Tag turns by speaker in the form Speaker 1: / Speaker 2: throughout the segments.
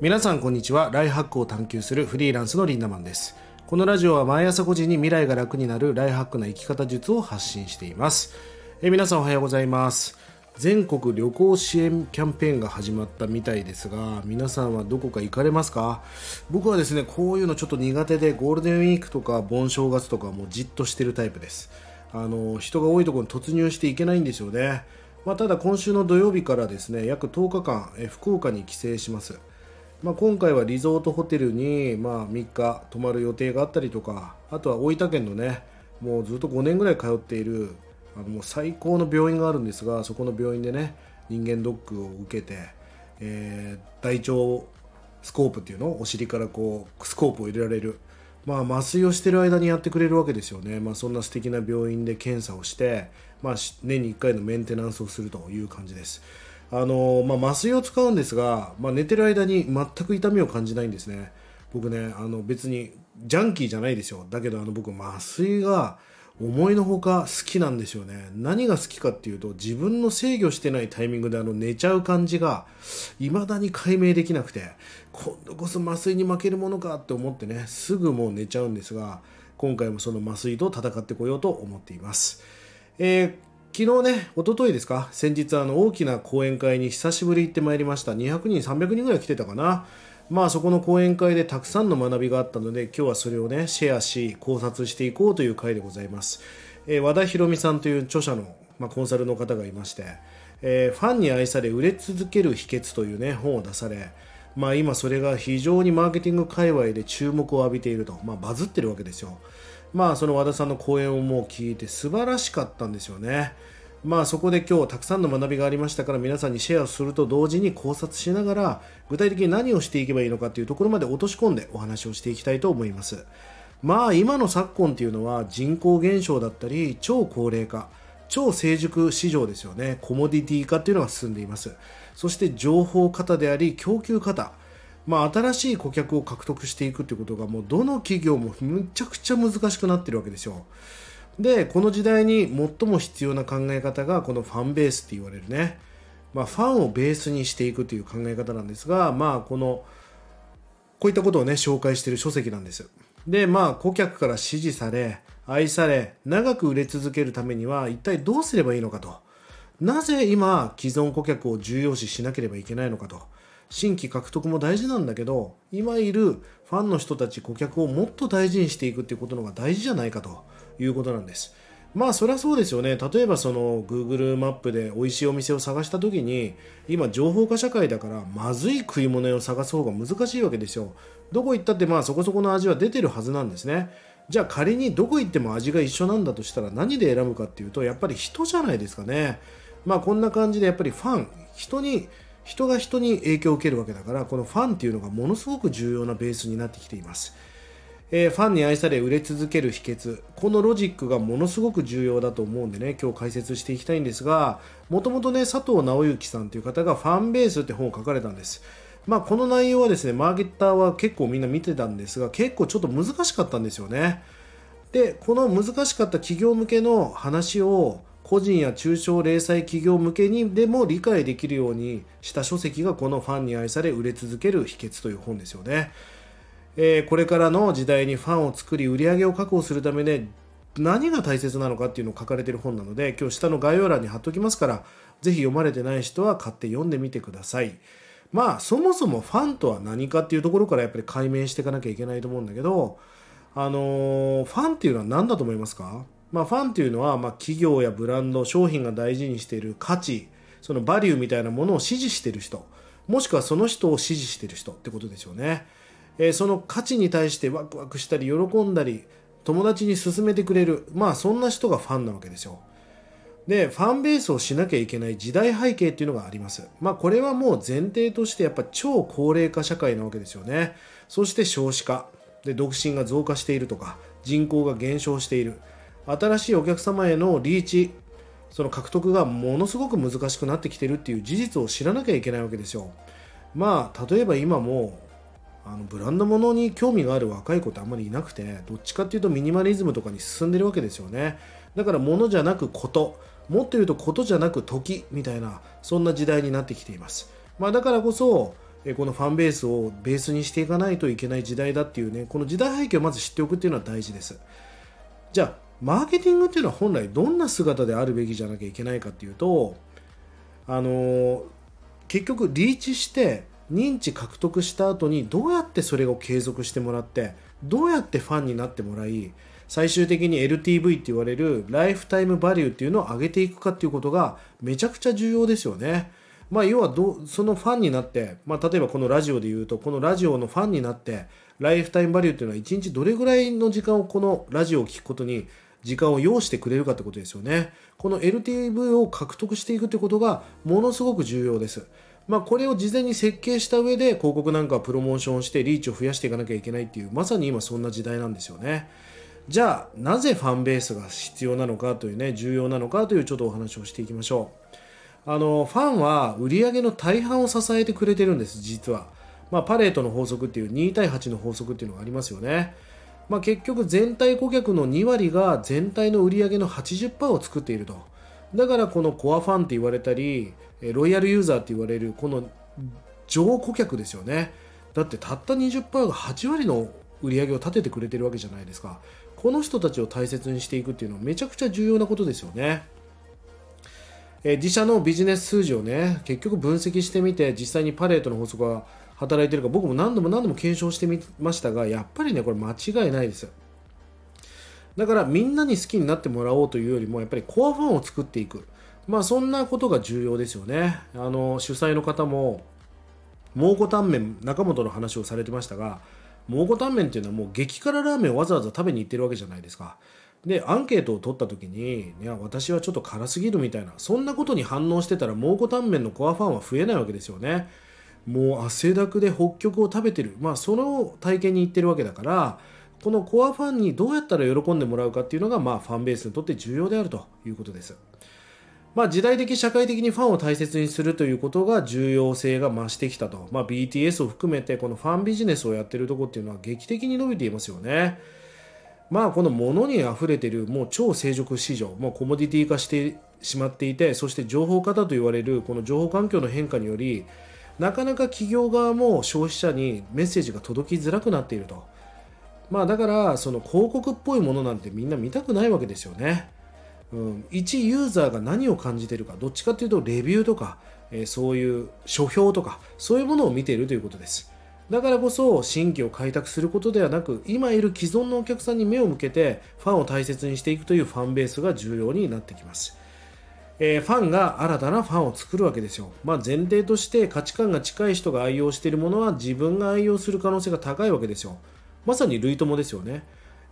Speaker 1: 皆さんこんにちは。ライハックを探求するフリーランスのリンダマンです。このラジオは毎朝5時に未来が楽になるライハックな生き方術を発信しています。え皆さんおはようございます。全国旅行支援キャンペーンが始まったみたいですが皆さんはどこか行かれますか？僕はですねこういうのちょっと苦手でゴールデンウィークとか盆正月とかもうじっとしてるタイプです。あの人が多いところに突入していけないんですよね。まあ、ただ今週の土曜日からですね約10日間え福岡に帰省します、まあ、今回はリゾートホテルに、まあ、3日泊まる予定があったりとかあとは大分県のねもうずっと5年ぐらい通っているあのもう最高の病院があるんですがそこの病院でね人間ドックを受けて、えー、大腸スコープっていうのをお尻からこうスコープを入れられるまあ、麻酔をしてる間にやってくれるわけですよね、まあ、そんな素敵な病院で検査をして、まあ、年に1回のメンテナンスをするという感じです。あの、まあ、麻酔を使うんですが、まあ、寝てる間に全く痛みを感じないんですね。僕ねあの別にジャンキーじゃないですよ。だけどあの僕麻酔が思いのほか好きなんですよね。何が好きかっていうと自分の制御してないタイミングであの寝ちゃう感じが未だに解明できなくて今度こそ麻酔に負けるものかって思ってねすぐもう寝ちゃうんですが今回もその麻酔と戦ってこようと思っています、えー昨日ね、おとといですか、先日あの大きな講演会に久しぶり行ってまいりました。200人、300人ぐらい来てたかな？まあそこの講演会でたくさんの学びがあったので今日はそれをねシェアし考察していこうという回でございます、えー、和田博美さんという著者の、まあ、コンサルの方がいまして、えー、ファンに愛され売れ続ける秘訣というね本を出されまあ今それが非常にマーケティング界隈で注目を浴びていると、まあ、バズってるわけですよまあその和田さんの講演をもう聞いて素晴らしかったんですよね。まあそこで今日たくさんの学びがありましたから皆さんにシェアすると同時に考察しながら具体的に何をしていけばいいのかというところまで落とし込んでお話をしていきたいと思います。まあ今の昨今っていうのは人口減少だったり超高齢化超成熟市場ですよね。コモディティ化っていうのが進んでいます。そして情報型であり供給型。まあ、新しい顧客を獲得していくということがもうどの企業もむちゃくちゃ難しくなってるわけですよ。でこの時代に最も必要な考え方がこのファンベースって言われるね、まあ、ファンをベースにしていくという考え方なんですが、まあ、このこういったことをね紹介している書籍なんです。でまあ顧客から支持され愛され長く売れ続けるためには一体どうすればいいのかと。なぜ今既存顧客を重要視しなければいけないのかと。新規獲得も大事なんだけど今いるファンの人たち顧客をもっと大事にしていくっていうことのが大事じゃないかということなんです。まあそりゃそうですよね。例えばその Google マップで美味しいお店を探した時に今情報化社会だからまずい食い物を探す方が難しいわけですよ。どこ行ったってまあそこそこの味は出てるはずなんですね。じゃあ仮にどこ行っても味が一緒なんだとしたら何で選ぶかっていうとやっぱり人じゃないですかね。まあこんな感じでやっぱりファン、人に人が人に影響を受けるわけだからこのファンっていうのがものすごく重要なベースになってきています。えー、ファンに愛され売れ続ける秘訣。このロジックがものすごく重要だと思うんでね今日解説していきたいんですがもともとね佐藤直之さんという方が「ファンベース」って本を書かれたんです。まあこの内容はですねマーケッターは結構みんな見てたんですが結構ちょっと難しかったんですよね。でこの難しかった企業向けの話を個人や中小零細企業向けにでも理解できるようにした書籍がこの「ファンに愛され売れ続ける秘訣」という本ですよね。えー、これからの時代にファンを作り売り上げを確保するためで何が大切なのかっていうのを書かれている本なので今日下の概要欄に貼っておきますからぜひ読まれてない人は買って読んでみてくださいまあそもそもファンとは何かっていうところからやっぱり解明していかなきゃいけないと思うんだけどあのー、ファンっていうのは何だと思いますか？まあ、ファンっていうのは、まあ、企業やブランド商品が大事にしている価値そのバリューみたいなものを支持している人もしくはその人を支持している人ってことですよね。えー、その価値に対してワクワクしたり喜んだり友達に勧めてくれるまあそんな人がファンなわけですよ。でファンベースをしなきゃいけない時代背景っていうのがあります。まあこれはもう前提としてやっぱ超高齢化社会なわけですよね。そして少子化。で独身が増加しているとか人口が減少している。新しいお客様へのリーチその獲得がものすごく難しくなってきてるっていう事実を知らなきゃいけないわけですよ。まあ例えば今もあのブランド物に興味がある若い子ってあんまりいなくてどっちかっていうとミニマリズムとかに進んでるわけですよね。だから物じゃなくこともっと言うとことじゃなく時みたいなそんな時代になってきています、まあ、だからこそこのファンベースをベースにしていかないといけない時代だっていうねこの時代背景をまず知っておくっていうのは大事です。じゃあマーケティングっていうのは本来どんな姿であるべきじゃなきゃいけないかっていうとあの結局リーチして認知獲得した後にどうやってそれを継続してもらってどうやってファンになってもらい最終的に LTV って言われるライフタイムバリューっていうのを上げていくかっていうことがめちゃくちゃ重要ですよね。まあ、要はどそのファンになって、まあ、例えばこのラジオで言うとこのラジオのファンになってライフタイムバリューっていうのは1日どれぐらいの時間をこのラジオを聴くことに時間を要してくれるかってことですよね。この LTV を獲得していくってことがものすごく重要です。まあ、これを事前に設計した上で広告なんかプロモーションしてリーチを増やしていかなきゃいけないっていうまさに今そんな時代なんですよね。じゃあなぜファンベースが必要なのかというね重要なのかというちょっとお話をしていきましょう。あのファンは売り上げの大半を支えてくれてるんです実は。まあ、パレートの法則っていう2対8の法則っていうのがありますよね。まあ、結局全体顧客の2割が全体の売り上げの80%を作っていると。だからこのコアファンって言われたりロイヤルユーザーって言われるこの上顧客ですよね。だってたった20%が8割の売り上げを立ててくれてるわけじゃないですか。この人たちを大切にしていくっていうのはめちゃくちゃ重要なことですよね。え自社のビジネス数字をね結局分析してみて実際にパレートの法則が働いてるか僕も何度も何度も検証してみましたがやっぱりねこれ間違いないですだからみんなに好きになってもらおうというよりもやっぱりコアファンを作っていく。まあそんなことが重要ですよね。あの主催の方も蒙古タンメン中本の話をされてましたが蒙古タンメンっていうのはもう激辛ラーメンをわざわざ食べに行ってるわけじゃないですか。でアンケートを取った時にいや私はちょっと辛すぎるみたいなそんなことに反応してたら蒙古タンメンのコアファンは増えないわけですよね。もう汗だくで北極を食べてる、まあ、その体験に行ってるわけだからこのコアファンにどうやったら喜んでもらうかっていうのが、まあ、ファンベースにとって重要であるということです。まあ、時代的社会的にファンを大切にするということが重要性が増してきたと、まあ、BTS を含めてこのファンビジネスをやってるとこっていうのは劇的に伸びていますよね。まあこの物に溢れてるもう超成熟市場、もうコモディティ化してしまっていてそして情報化だと言われるこの情報環境の変化によりなかなか企業側も消費者にメッセージが届きづらくなっていると。まあだからその広告っぽいものなんてみんな見たくないわけですよね。うん、一ユーザーが何を感じているかどっちかっていうとレビューとか、えー、そういう書評とかそういうものを見ているということです。だからこそ新規を開拓することではなく今いる既存のお客さんに目を向けてファンを大切にしていくというファンベースが重要になってきます。えー、ファンが新たなファンを作るわけですよ。まあ、前提として価値観が近い人が愛用しているものは自分が愛用する可能性が高いわけですよ。まさに類友ですよね。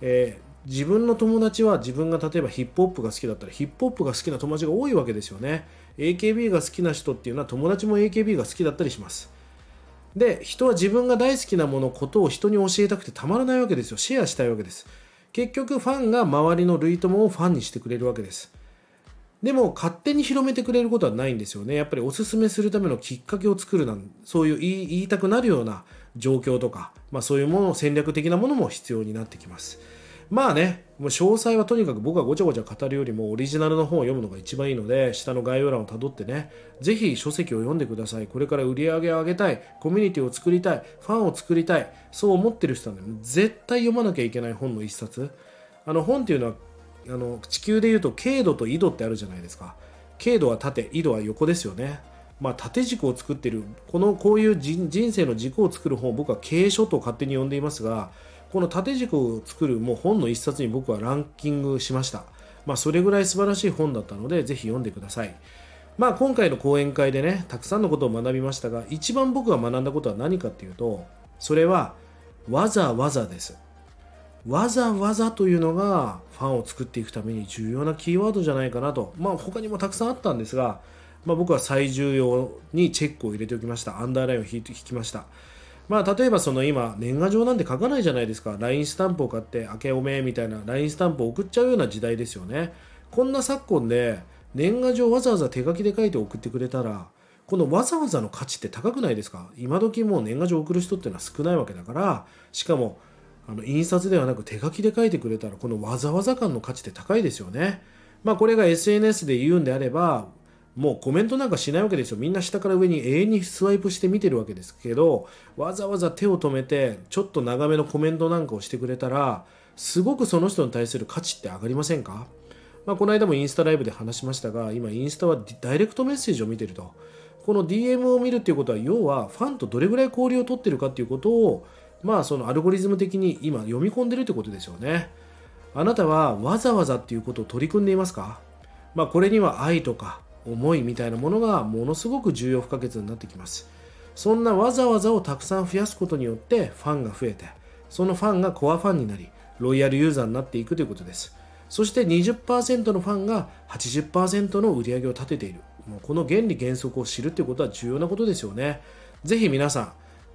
Speaker 1: えー、自分の友達は自分が例えばヒップホップが好きだったらヒップホップが好きな友達が多いわけですよね。AKB が好きな人っていうのは友達も AKB が好きだったりします。で、人は自分が大好きなもの、ことを人に教えたくてたまらないわけですよ。シェアしたいわけです。結局ファンが周りの類友をファンにしてくれるわけです。でも勝手に広めてくれることはないんですよね。やっぱりおすすめするためのきっかけを作るなんそういう言いたくなるような状況とか、まあ、そういうもの戦略的なものも必要になってきます。まあね、もう詳細はとにかく僕がごちゃごちゃ語るよりもオリジナルの本を読むのが一番いいので、下の概要欄をたどってね、ぜひ書籍を読んでください。これから売り上げを上げたい、コミュニティを作りたい、ファンを作りたい、そう思ってる人はね、絶対読まなきゃいけない本の一冊。あの本っていうのはあの地球でいうと経度と緯度ってあるじゃないですか。経度は縦緯度は横ですよね。まあ、縦軸を作ってるこのこういう人生の軸を作る本を僕は経営書と勝手に呼んでいますがこの縦軸を作るもう本の一冊に僕はランキングしました、まあ、それぐらい素晴らしい本だったのでぜひ読んでください。まあ今回の講演会でねたくさんのことを学びましたが一番僕が学んだことは何かっていうとそれはわざわざです。わざわざというのがファンを作っていくために重要なキーワードじゃないかなと、まあ、他にもたくさんあったんですが、まあ、僕は最重要にチェックを入れておきました。アンダーラインを引きました、まあ、例えばその今年賀状なんて書かないじゃないですか。LINE スタンプを買って明けおめみたいな LINE スタンプを送っちゃうような時代ですよね。こんな昨今で年賀状わざわざ手書きで書いて送ってくれたらこのわざわざの価値って高くないですか？今時もう年賀状送る人っていうのは少ないわけだからしかもあの印刷ではなく手書きで書いてくれたらこのわざわざ感の価値って高いですよね。まあこれが SNS で言うんであればもうコメントなんかしないわけですよ。みんな下から上に永遠にスワイプして見てるわけですけどわざわざ手を止めてちょっと長めのコメントなんかをしてくれたらすごくその人に対する価値って上がりませんか、まあ、この間もインスタライブで話しましたが今インスタはダイレクトメッセージを見てると。この DM を見るっていうことは要はファンとどれぐらい交流を取ってるかっていうことをまあそのアルゴリズム的に今読み込んでるってことですよね。あなたはわざわざっていうことを取り組んでいますか？まあこれには愛とか思いみたいなものがものすごく重要不可欠になってきます。そんなわざわざをたくさん増やすことによってファンが増えてそのファンがコアファンになりロイヤルユーザーになっていくということです。そして20%のファンが80%の売り上げを立てている。もうこの原理原則を知るということは重要なことですよね。ぜひ皆さん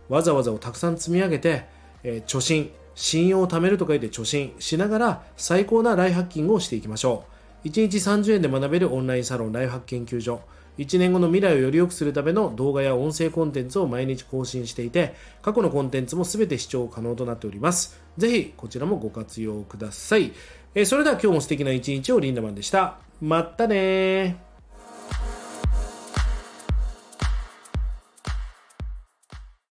Speaker 1: わざわざをたくさん積み上げて、え、貯金信用を貯めるとか言って貯金しながら最高なライフハッキングをしていきましょう。1日30円で学べるオンラインサロンライフハック研究所1年後の未来をより良くするための動画や音声コンテンツを毎日更新していて過去のコンテンツも全て視聴可能となっております。ぜひこちらもご活用ください、え、それでは今日も素敵な一日をリンダマンでした。まったね